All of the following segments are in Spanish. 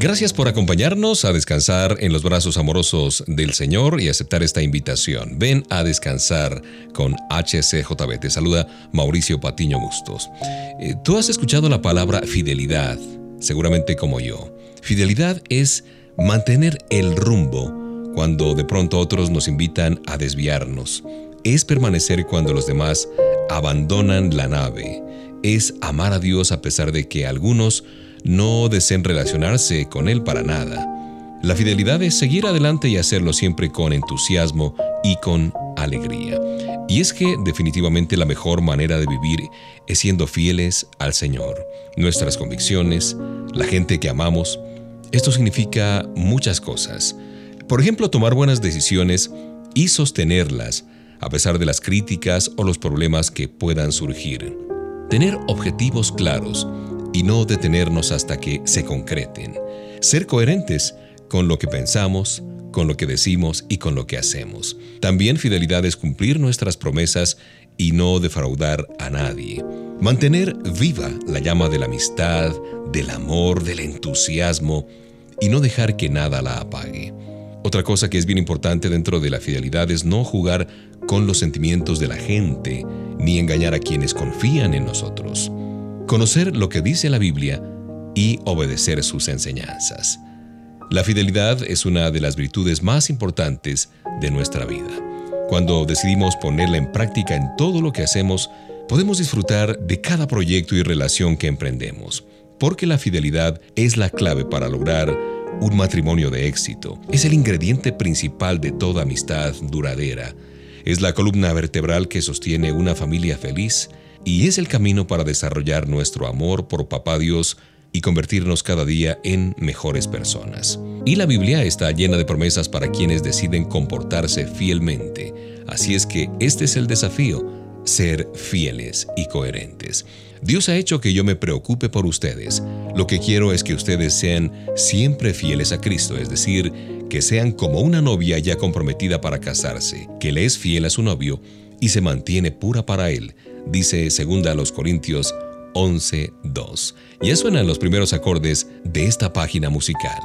Gracias por acompañarnos a descansar en los brazos amorosos del Señor y aceptar esta invitación. Ven a descansar con HCJB. Te saluda Mauricio Patiño Bustos. Eh, tú has escuchado la palabra fidelidad, seguramente como yo. Fidelidad es mantener el rumbo cuando de pronto otros nos invitan a desviarnos. Es permanecer cuando los demás abandonan la nave. Es amar a Dios a pesar de que algunos no deseen relacionarse con Él para nada. La fidelidad es seguir adelante y hacerlo siempre con entusiasmo y con alegría. Y es que definitivamente la mejor manera de vivir es siendo fieles al Señor, nuestras convicciones, la gente que amamos. Esto significa muchas cosas. Por ejemplo, tomar buenas decisiones y sostenerlas a pesar de las críticas o los problemas que puedan surgir. Tener objetivos claros y no detenernos hasta que se concreten. Ser coherentes con lo que pensamos, con lo que decimos y con lo que hacemos. También fidelidad es cumplir nuestras promesas y no defraudar a nadie. Mantener viva la llama de la amistad, del amor, del entusiasmo y no dejar que nada la apague. Otra cosa que es bien importante dentro de la fidelidad es no jugar con los sentimientos de la gente ni engañar a quienes confían en nosotros conocer lo que dice la Biblia y obedecer sus enseñanzas. La fidelidad es una de las virtudes más importantes de nuestra vida. Cuando decidimos ponerla en práctica en todo lo que hacemos, podemos disfrutar de cada proyecto y relación que emprendemos, porque la fidelidad es la clave para lograr un matrimonio de éxito. Es el ingrediente principal de toda amistad duradera. Es la columna vertebral que sostiene una familia feliz y es el camino para desarrollar nuestro amor por Papá Dios y convertirnos cada día en mejores personas. Y la Biblia está llena de promesas para quienes deciden comportarse fielmente. Así es que este es el desafío, ser fieles y coherentes. Dios ha hecho que yo me preocupe por ustedes. Lo que quiero es que ustedes sean siempre fieles a Cristo, es decir, que sean como una novia ya comprometida para casarse, que le es fiel a su novio y se mantiene pura para él dice segunda a los Corintios 11.2. Ya suenan los primeros acordes de esta página musical.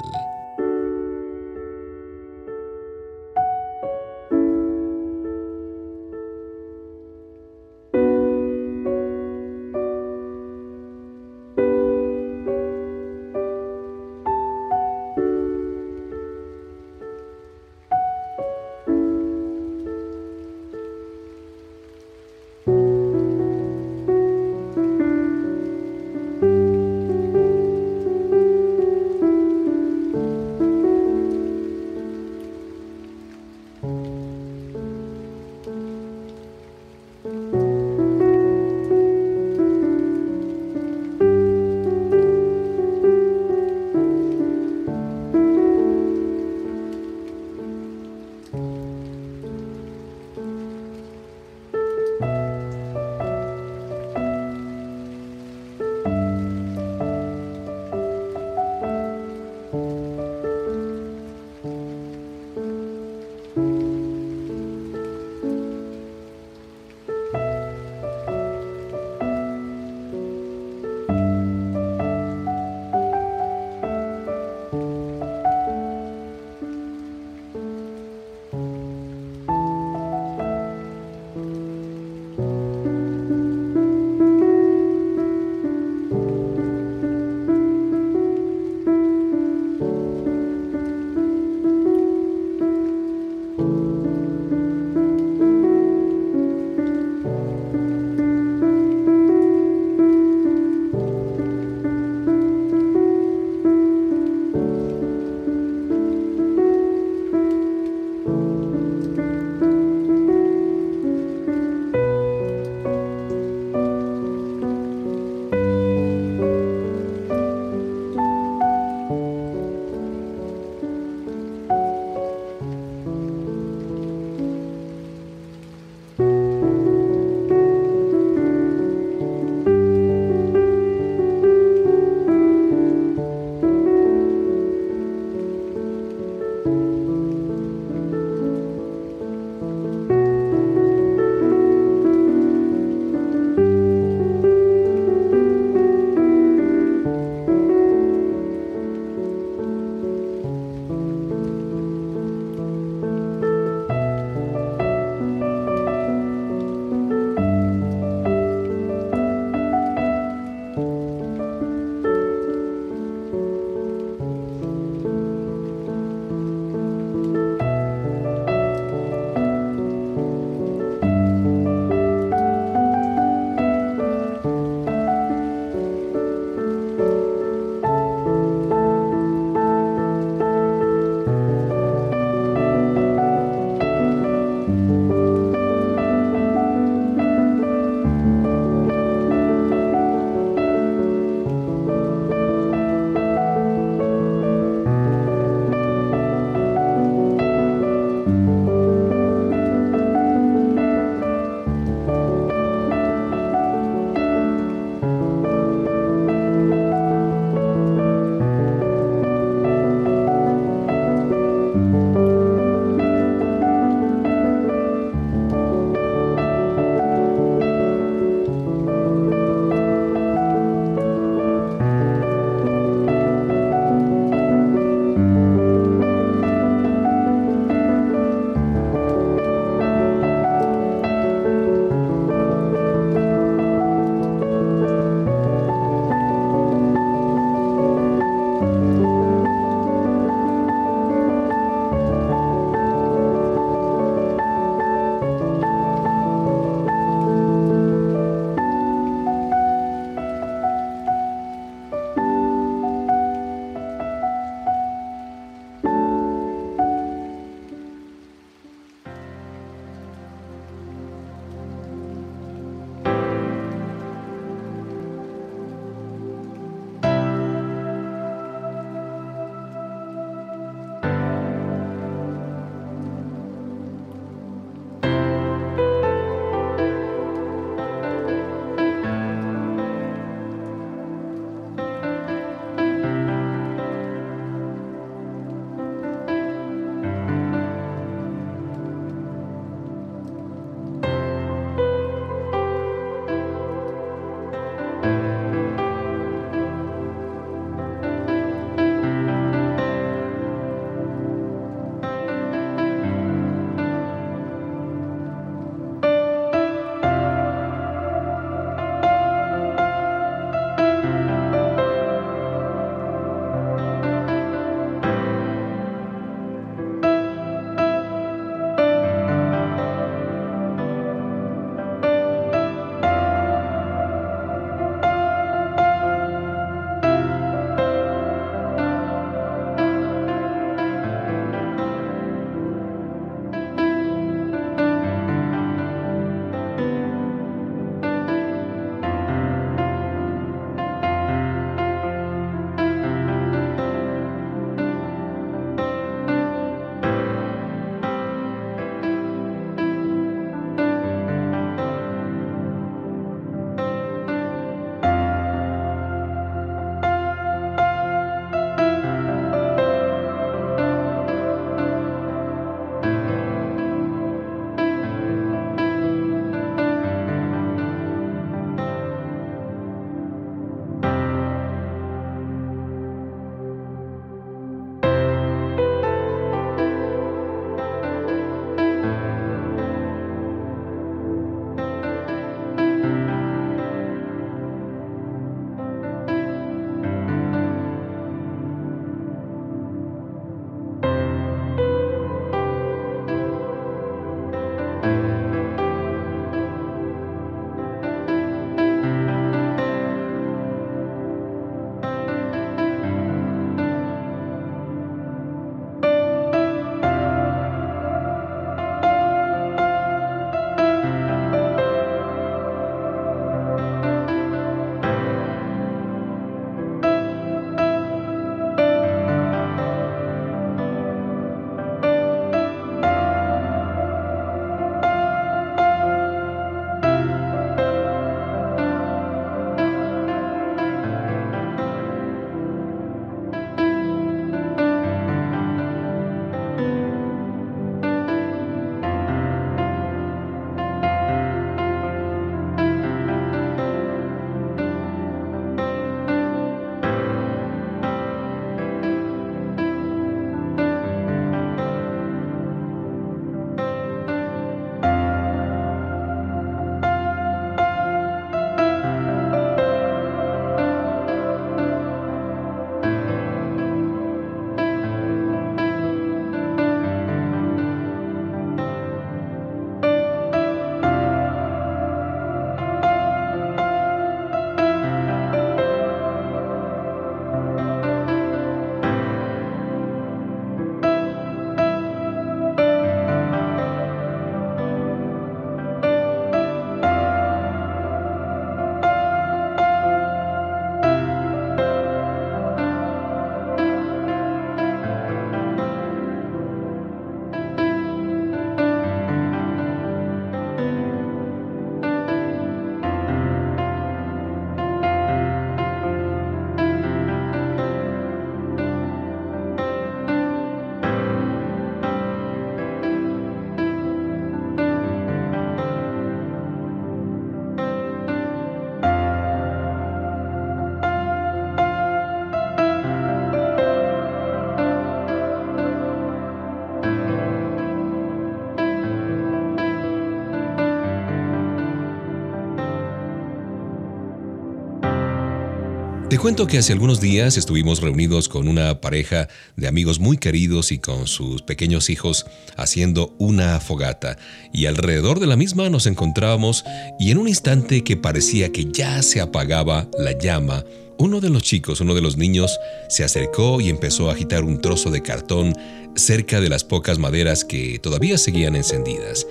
Cuento que hace algunos días estuvimos reunidos con una pareja de amigos muy queridos y con sus pequeños hijos haciendo una fogata y alrededor de la misma nos encontrábamos y en un instante que parecía que ya se apagaba la llama, uno de los chicos, uno de los niños, se acercó y empezó a agitar un trozo de cartón cerca de las pocas maderas que todavía seguían encendidas.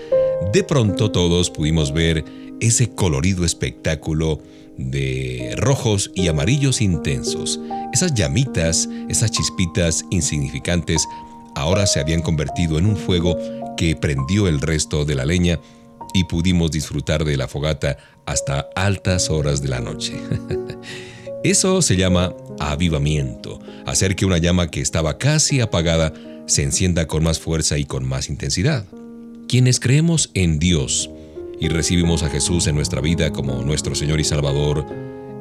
De pronto todos pudimos ver ese colorido espectáculo de rojos y amarillos intensos. Esas llamitas, esas chispitas insignificantes, ahora se habían convertido en un fuego que prendió el resto de la leña y pudimos disfrutar de la fogata hasta altas horas de la noche. Eso se llama avivamiento, hacer que una llama que estaba casi apagada se encienda con más fuerza y con más intensidad. Quienes creemos en Dios, y recibimos a Jesús en nuestra vida como nuestro Señor y Salvador,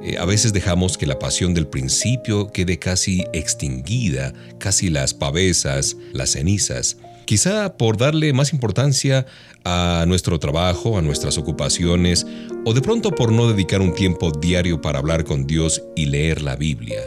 eh, a veces dejamos que la pasión del principio quede casi extinguida, casi las pavesas, las cenizas, quizá por darle más importancia a nuestro trabajo, a nuestras ocupaciones, o de pronto por no dedicar un tiempo diario para hablar con Dios y leer la Biblia.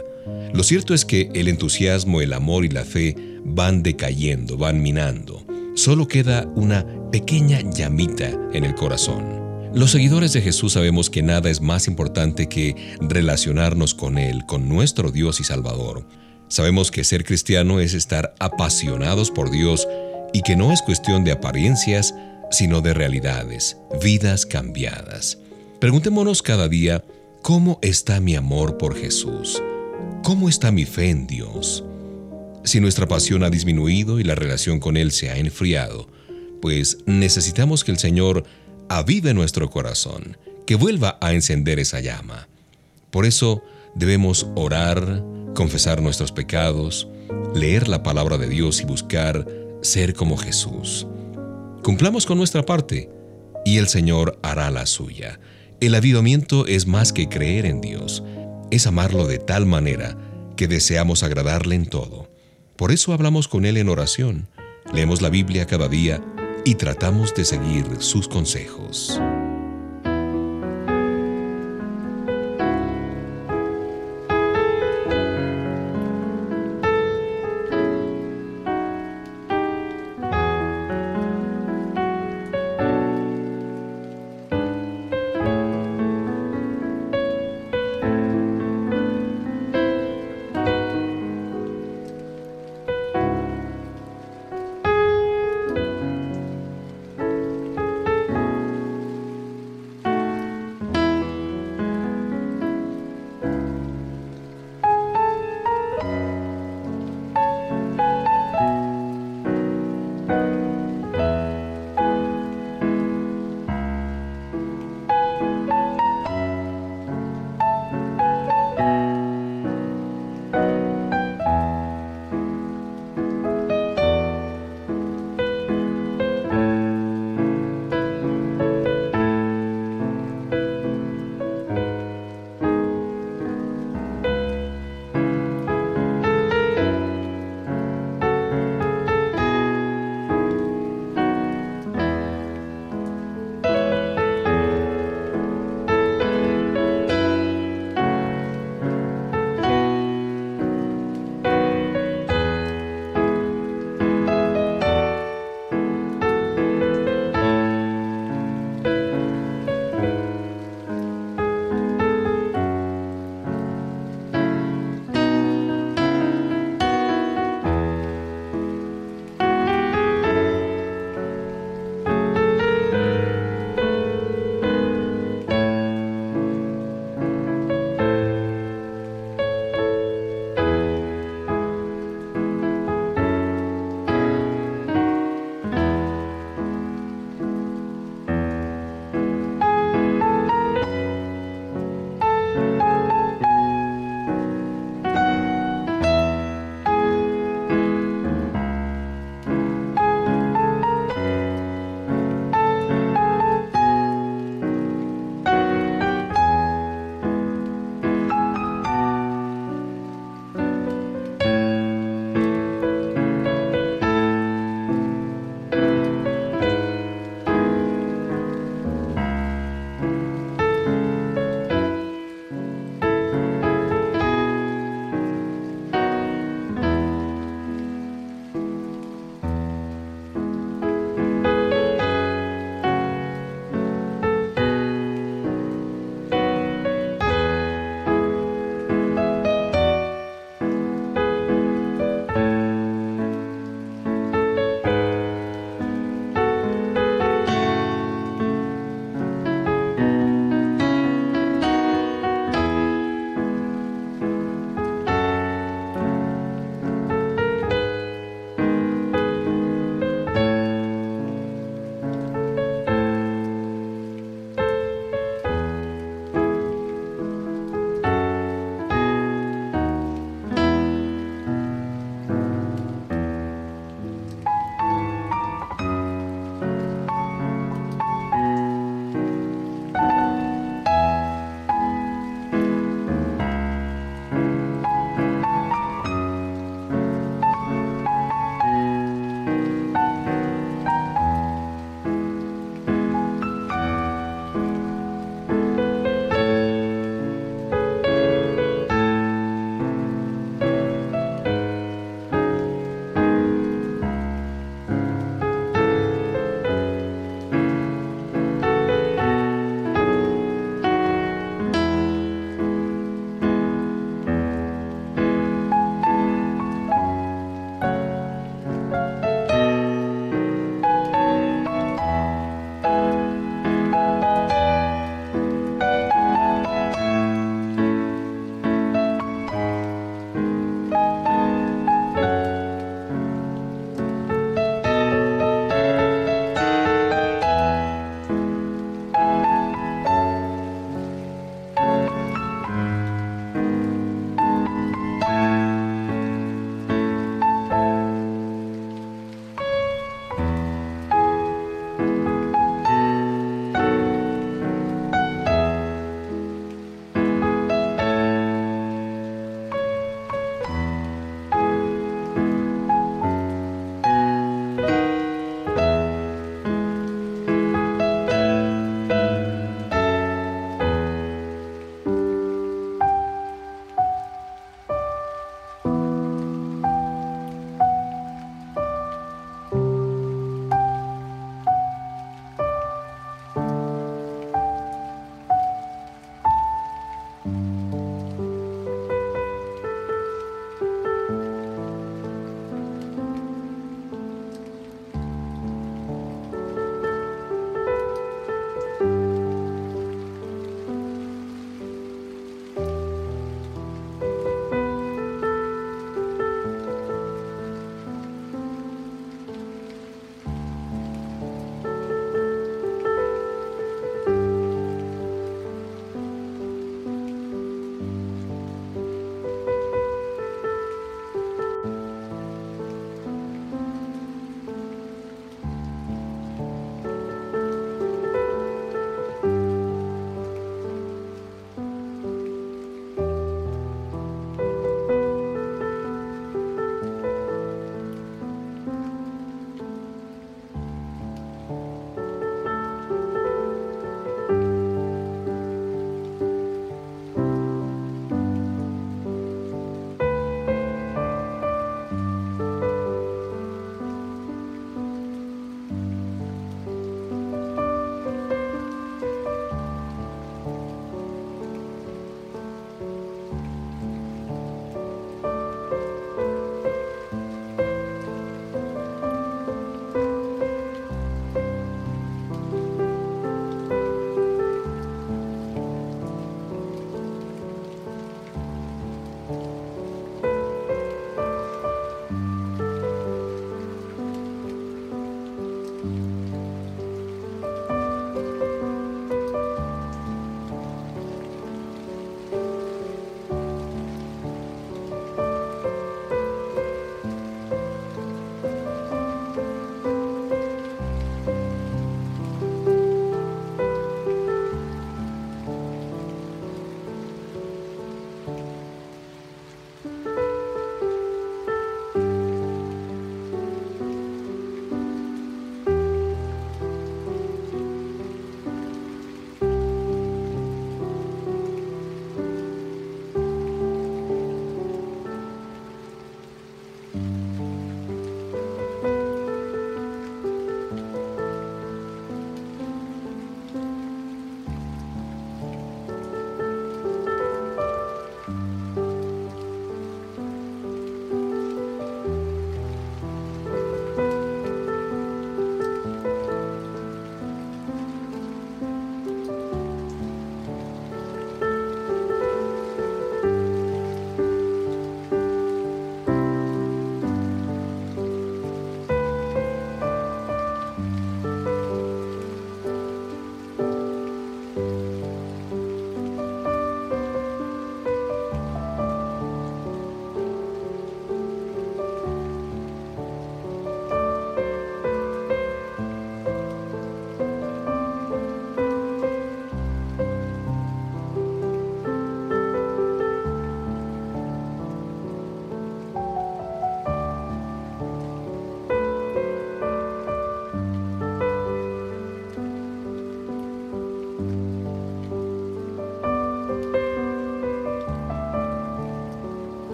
Lo cierto es que el entusiasmo, el amor y la fe van decayendo, van minando. Solo queda una pequeña llamita en el corazón. Los seguidores de Jesús sabemos que nada es más importante que relacionarnos con Él, con nuestro Dios y Salvador. Sabemos que ser cristiano es estar apasionados por Dios y que no es cuestión de apariencias, sino de realidades, vidas cambiadas. Preguntémonos cada día, ¿cómo está mi amor por Jesús? ¿Cómo está mi fe en Dios? Si nuestra pasión ha disminuido y la relación con Él se ha enfriado, pues necesitamos que el Señor avive nuestro corazón, que vuelva a encender esa llama. Por eso debemos orar, confesar nuestros pecados, leer la palabra de Dios y buscar ser como Jesús. Cumplamos con nuestra parte y el Señor hará la suya. El avivamiento es más que creer en Dios, es amarlo de tal manera que deseamos agradarle en todo. Por eso hablamos con Él en oración, leemos la Biblia cada día y tratamos de seguir sus consejos.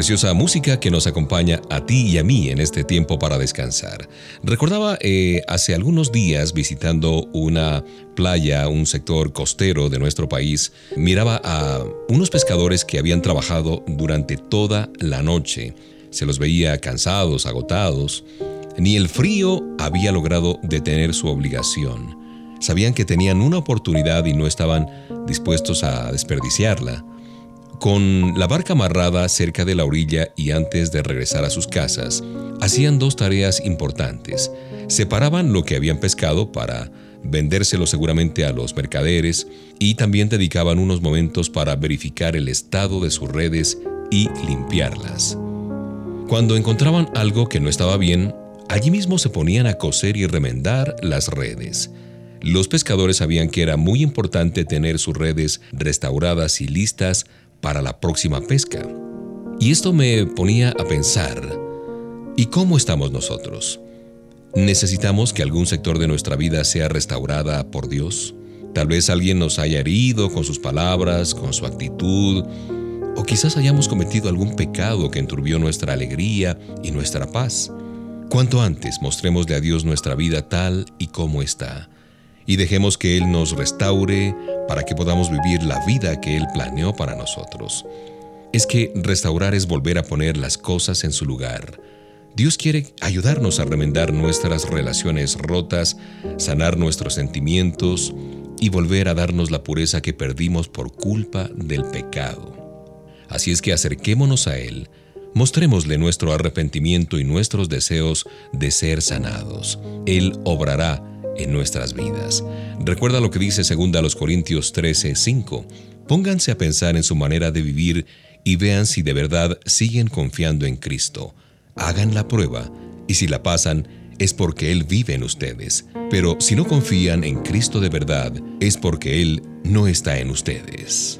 Preciosa música que nos acompaña a ti y a mí en este tiempo para descansar. Recordaba eh, hace algunos días visitando una playa, un sector costero de nuestro país, miraba a unos pescadores que habían trabajado durante toda la noche. Se los veía cansados, agotados. Ni el frío había logrado detener su obligación. Sabían que tenían una oportunidad y no estaban dispuestos a desperdiciarla. Con la barca amarrada cerca de la orilla y antes de regresar a sus casas, hacían dos tareas importantes. Separaban lo que habían pescado para vendérselo seguramente a los mercaderes y también dedicaban unos momentos para verificar el estado de sus redes y limpiarlas. Cuando encontraban algo que no estaba bien, allí mismo se ponían a coser y remendar las redes. Los pescadores sabían que era muy importante tener sus redes restauradas y listas para la próxima pesca. Y esto me ponía a pensar, ¿y cómo estamos nosotros? ¿Necesitamos que algún sector de nuestra vida sea restaurada por Dios? Tal vez alguien nos haya herido con sus palabras, con su actitud, o quizás hayamos cometido algún pecado que enturbió nuestra alegría y nuestra paz. Cuanto antes mostrémosle a Dios nuestra vida tal y como está, y dejemos que Él nos restaure para que podamos vivir la vida que Él planeó para nosotros. Es que restaurar es volver a poner las cosas en su lugar. Dios quiere ayudarnos a remendar nuestras relaciones rotas, sanar nuestros sentimientos y volver a darnos la pureza que perdimos por culpa del pecado. Así es que acerquémonos a Él, mostrémosle nuestro arrepentimiento y nuestros deseos de ser sanados. Él obrará en nuestras vidas. Recuerda lo que dice 2 Corintios 13, 5. Pónganse a pensar en su manera de vivir y vean si de verdad siguen confiando en Cristo. Hagan la prueba y si la pasan es porque Él vive en ustedes. Pero si no confían en Cristo de verdad es porque Él no está en ustedes.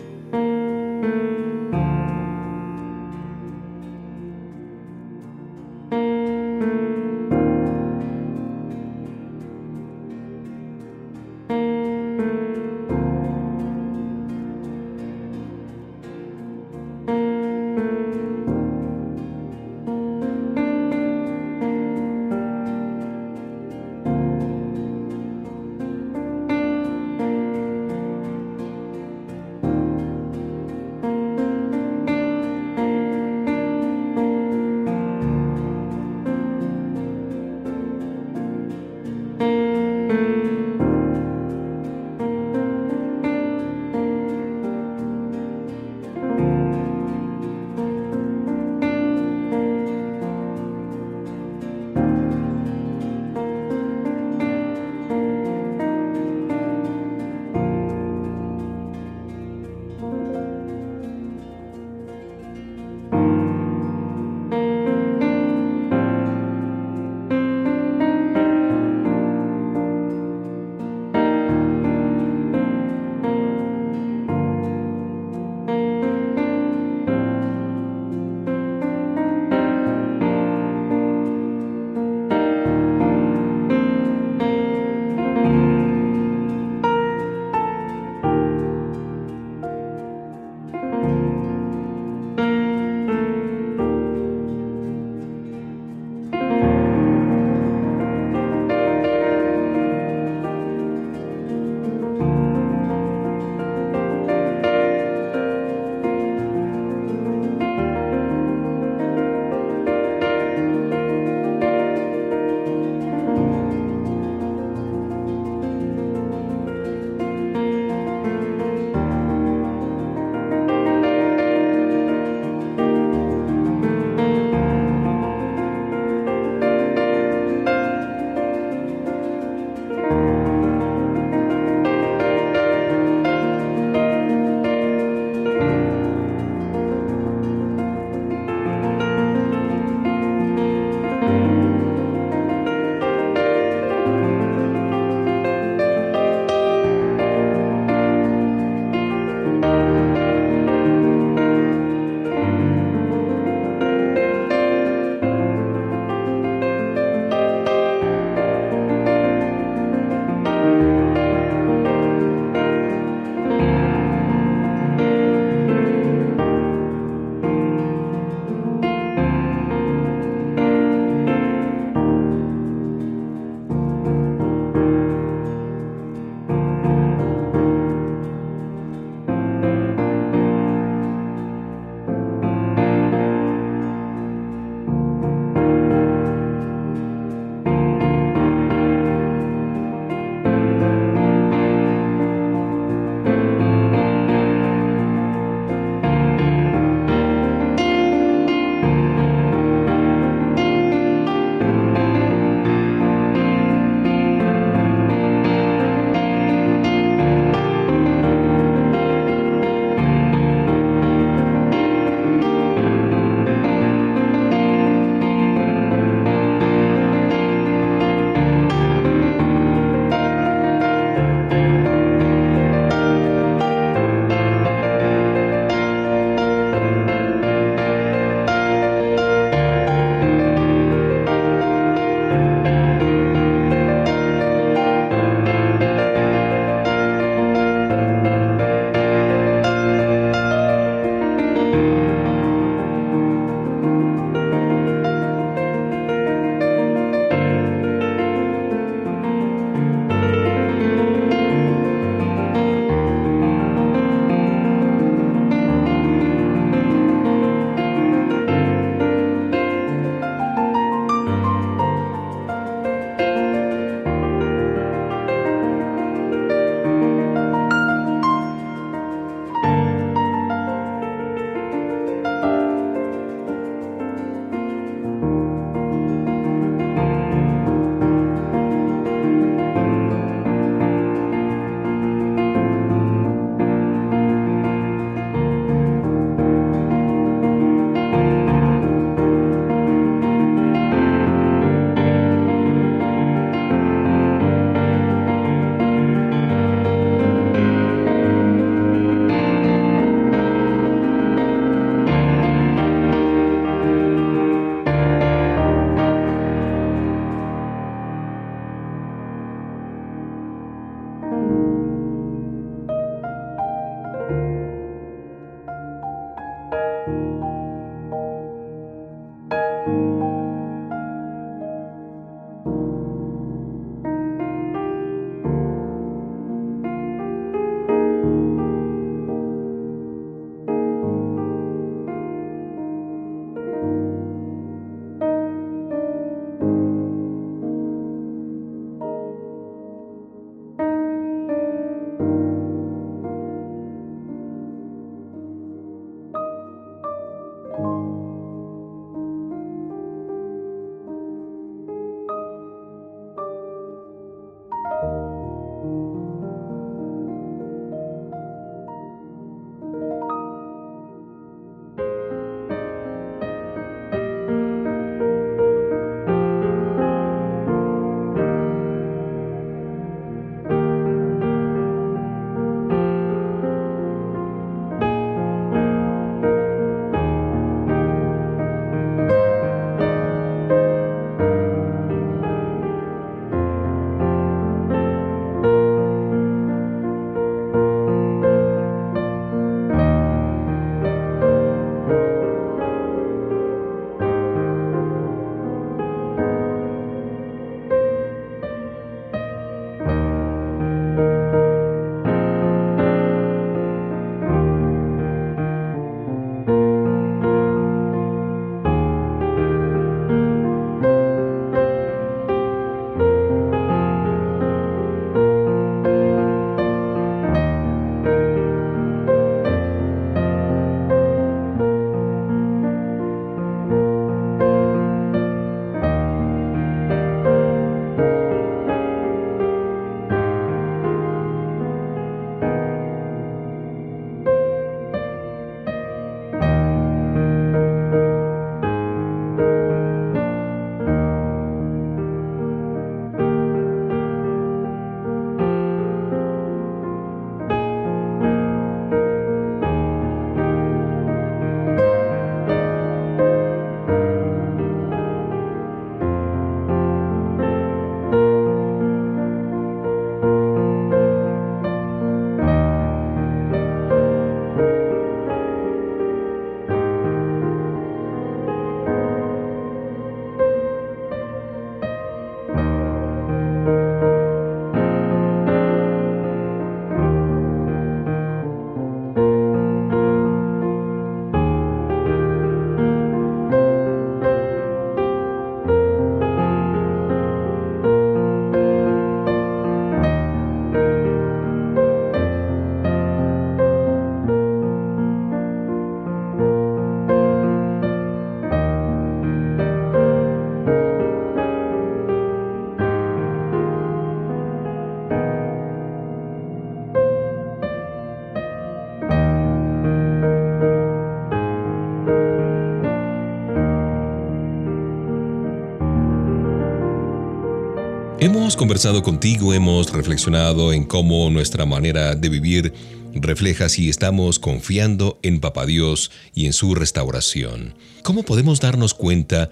Hemos conversado contigo, hemos reflexionado en cómo nuestra manera de vivir refleja si estamos confiando en Papá Dios y en su restauración. ¿Cómo podemos darnos cuenta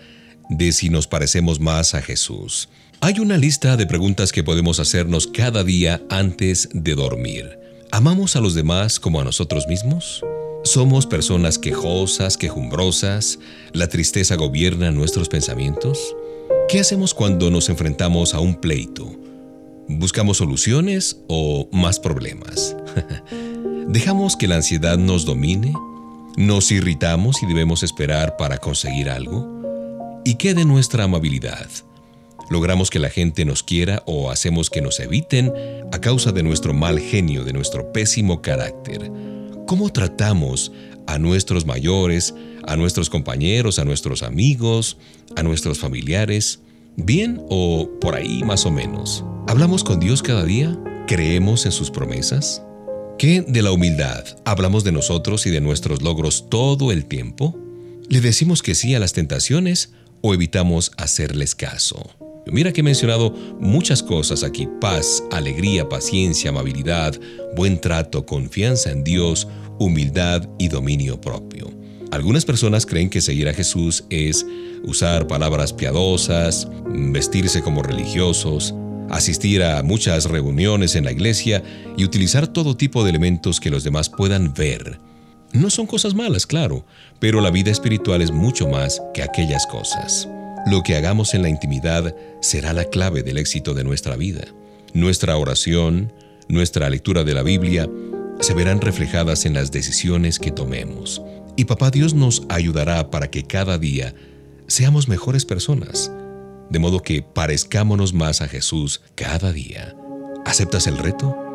de si nos parecemos más a Jesús? Hay una lista de preguntas que podemos hacernos cada día antes de dormir. ¿Amamos a los demás como a nosotros mismos? ¿Somos personas quejosas, quejumbrosas? ¿La tristeza gobierna nuestros pensamientos? ¿Qué hacemos cuando nos enfrentamos a un pleito? ¿Buscamos soluciones o más problemas? ¿Dejamos que la ansiedad nos domine? ¿Nos irritamos y debemos esperar para conseguir algo? ¿Y qué de nuestra amabilidad? ¿Logramos que la gente nos quiera o hacemos que nos eviten a causa de nuestro mal genio, de nuestro pésimo carácter? ¿Cómo tratamos a nuestros mayores, a nuestros compañeros, a nuestros amigos, a nuestros familiares? ¿Bien o por ahí más o menos? ¿Hablamos con Dios cada día? ¿Creemos en sus promesas? ¿Qué de la humildad? ¿Hablamos de nosotros y de nuestros logros todo el tiempo? ¿Le decimos que sí a las tentaciones o evitamos hacerles caso? Mira que he mencionado muchas cosas aquí, paz, alegría, paciencia, amabilidad, buen trato, confianza en Dios, humildad y dominio propio. Algunas personas creen que seguir a Jesús es usar palabras piadosas, vestirse como religiosos, asistir a muchas reuniones en la iglesia y utilizar todo tipo de elementos que los demás puedan ver. No son cosas malas, claro, pero la vida espiritual es mucho más que aquellas cosas. Lo que hagamos en la intimidad será la clave del éxito de nuestra vida. Nuestra oración, nuestra lectura de la Biblia, se verán reflejadas en las decisiones que tomemos. Y Papá Dios nos ayudará para que cada día seamos mejores personas, de modo que parezcámonos más a Jesús cada día. ¿Aceptas el reto?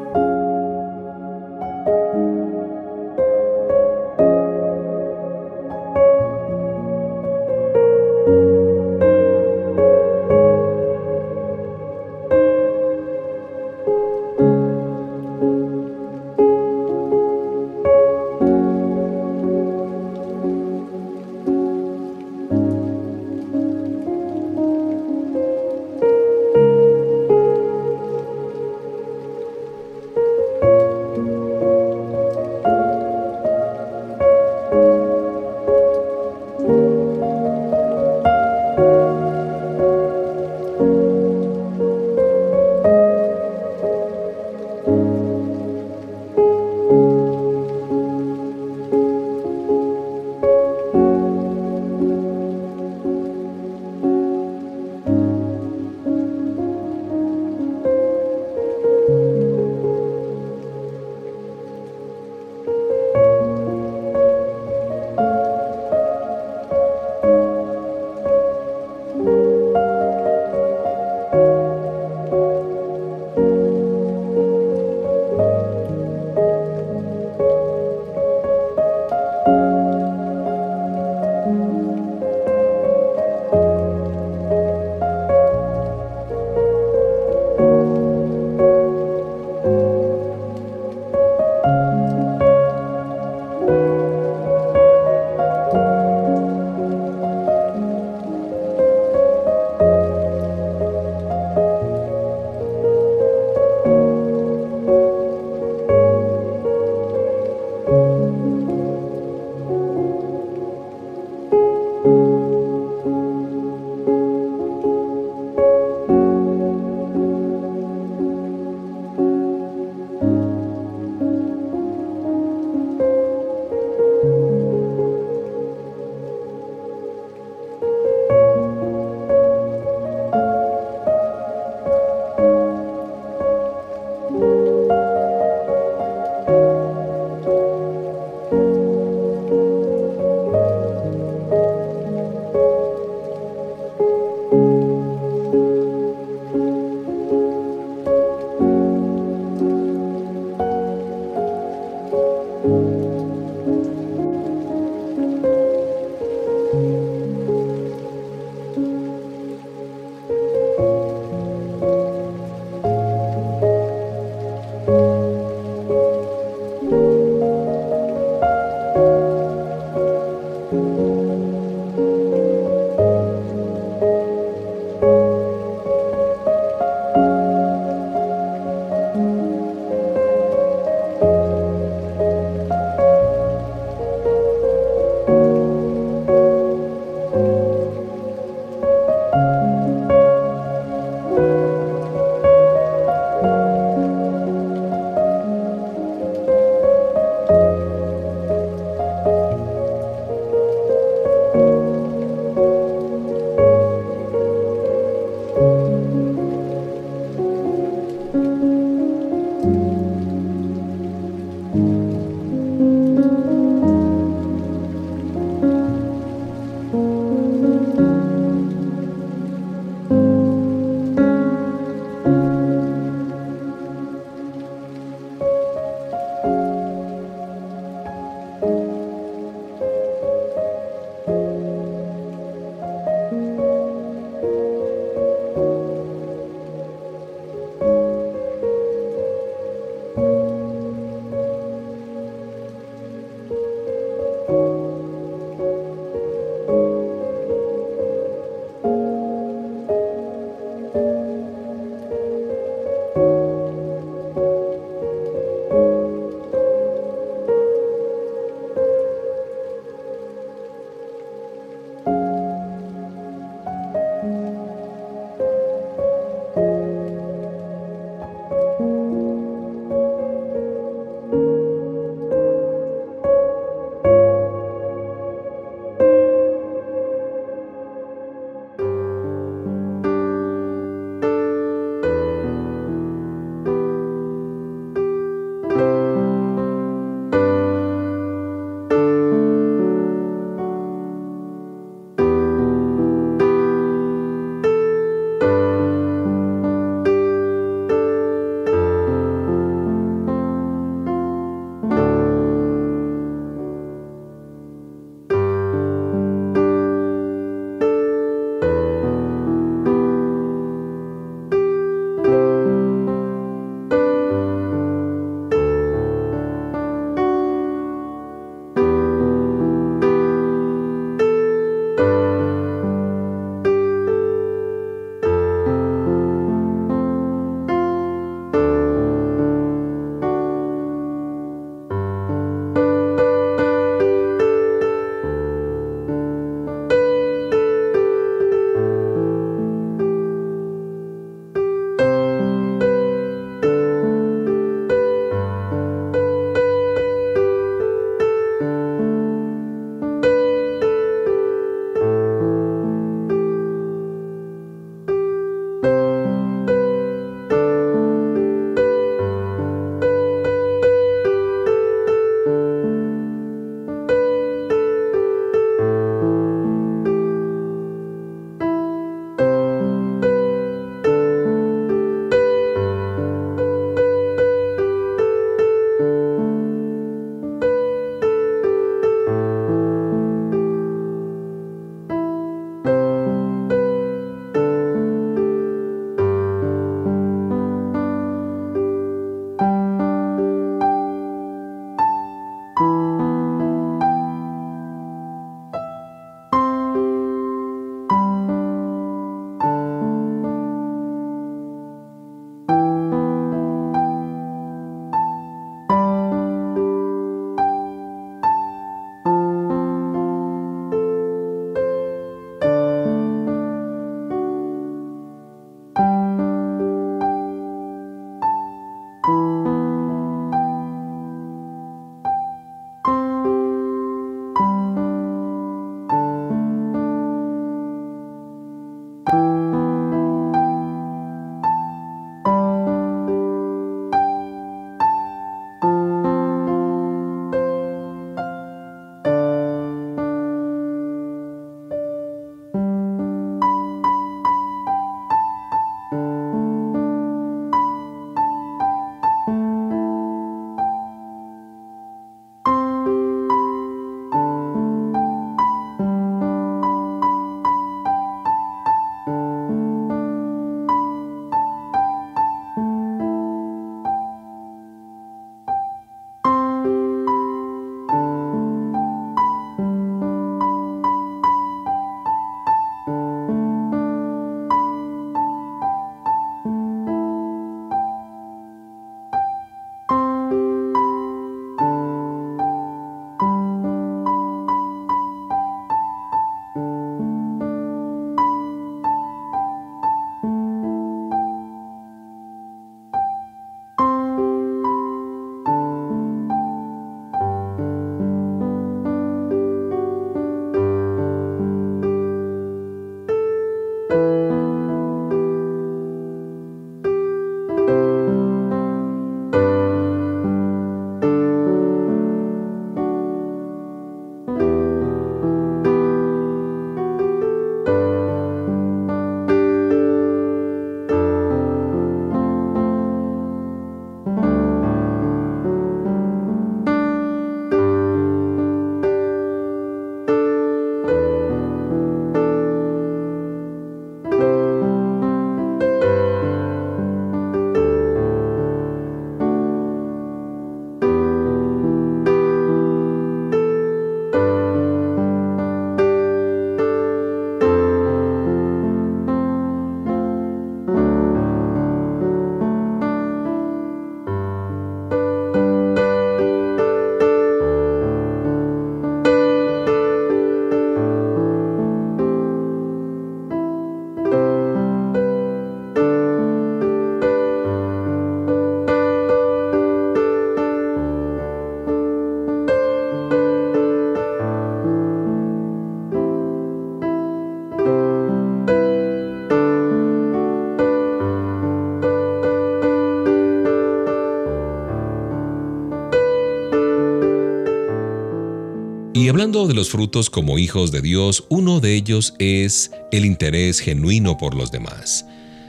De los frutos como hijos de Dios, uno de ellos es el interés genuino por los demás.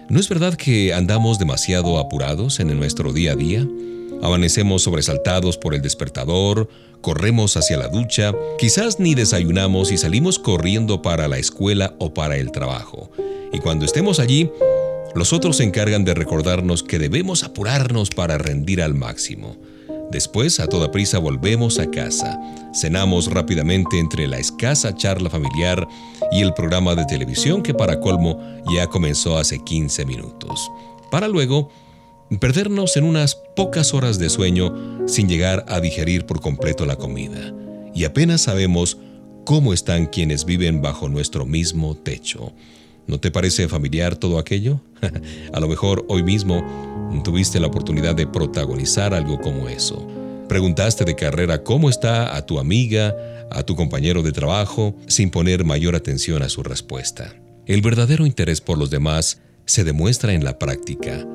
¿No es verdad que andamos demasiado apurados en nuestro día a día? Amanecemos sobresaltados por el despertador, corremos hacia la ducha, quizás ni desayunamos y salimos corriendo para la escuela o para el trabajo. Y cuando estemos allí, los otros se encargan de recordarnos que debemos apurarnos para rendir al máximo. Después, a toda prisa, volvemos a casa. Cenamos rápidamente entre la escasa charla familiar y el programa de televisión que para colmo ya comenzó hace 15 minutos. Para luego perdernos en unas pocas horas de sueño sin llegar a digerir por completo la comida. Y apenas sabemos cómo están quienes viven bajo nuestro mismo techo. ¿No te parece familiar todo aquello? a lo mejor hoy mismo tuviste la oportunidad de protagonizar algo como eso. Preguntaste de carrera cómo está a tu amiga, a tu compañero de trabajo, sin poner mayor atención a su respuesta. El verdadero interés por los demás se demuestra en la práctica,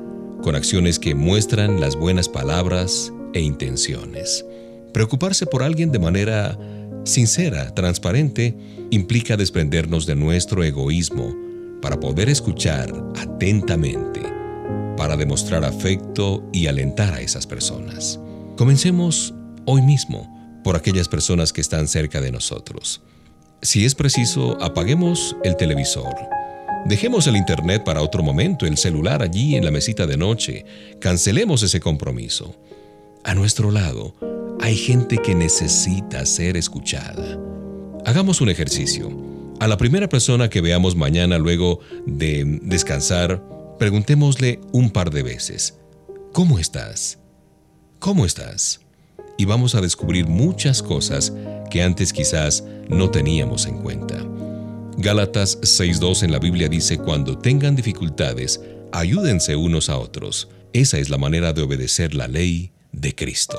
con acciones que muestran las buenas palabras e intenciones. Preocuparse por alguien de manera sincera, transparente, implica desprendernos de nuestro egoísmo, para poder escuchar atentamente, para demostrar afecto y alentar a esas personas. Comencemos hoy mismo por aquellas personas que están cerca de nosotros. Si es preciso, apaguemos el televisor. Dejemos el Internet para otro momento, el celular allí en la mesita de noche. Cancelemos ese compromiso. A nuestro lado, Hay gente que necesita ser escuchada. Hagamos un ejercicio. A la primera persona que veamos mañana luego de descansar, preguntémosle un par de veces, ¿cómo estás? ¿Cómo estás? Y vamos a descubrir muchas cosas que antes quizás no teníamos en cuenta. Gálatas 6.2 en la Biblia dice, cuando tengan dificultades, ayúdense unos a otros. Esa es la manera de obedecer la ley de Cristo.